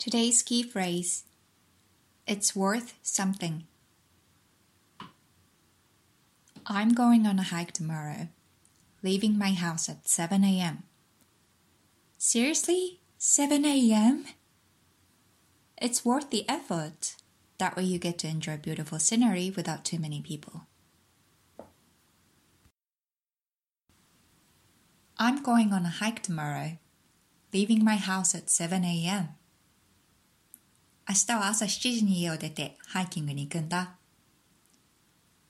Today's key phrase It's worth something. I'm going on a hike tomorrow, leaving my house at 7 a.m. Seriously? 7 a.m.? It's worth the effort. That way you get to enjoy beautiful scenery without too many people. I'm going on a hike tomorrow, leaving my house at 7 a.m. 明日は朝7時に家を出てハイキングに行くんだ。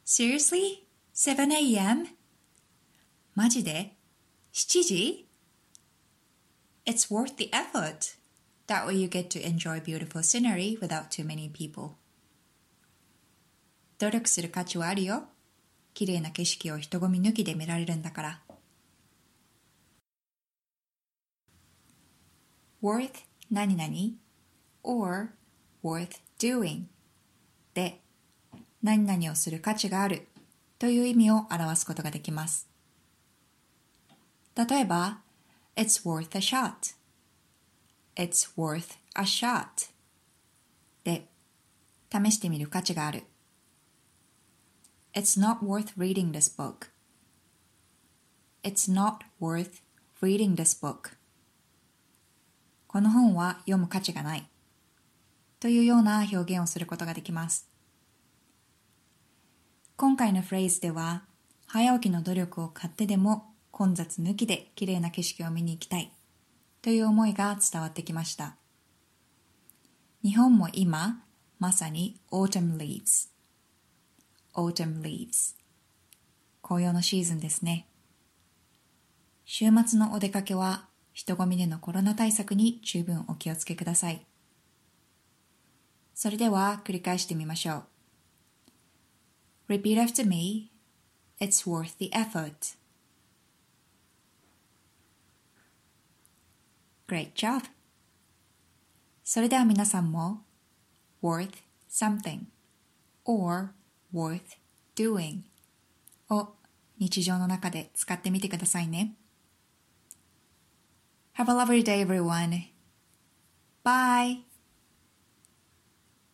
Seriously? 7 a.m.? マジで ?7 時 It's worth the effort. That way you get to enjoy beautiful scenery without too many people. 努力する価値はあるよ。綺麗な景色を人混み抜きで見られるんだから。worth 何々 or worth doing で何々をする価値があるという意味を表すことができます。例えば It's worth a shot It's worth a shot で試してみる価値がある It's not worth reading this book It's not worth reading this book この本は読む価値がないというような表現をすることができます。今回のフレーズでは、早起きの努力を買ってでも混雑抜きで綺麗な景色を見に行きたいという思いが伝わってきました。日本も今、まさに autumn leaves autumn leaves 紅葉のシーズンですね。週末のお出かけは人混みでのコロナ対策に十分お気をつけください。それでは繰り返してみましょう。Repeat after me. It's worth the effort. Great job! それでは皆さんも worth something or worth doing を日常の中で使ってみてくださいね。Have a lovely day, everyone. Bye.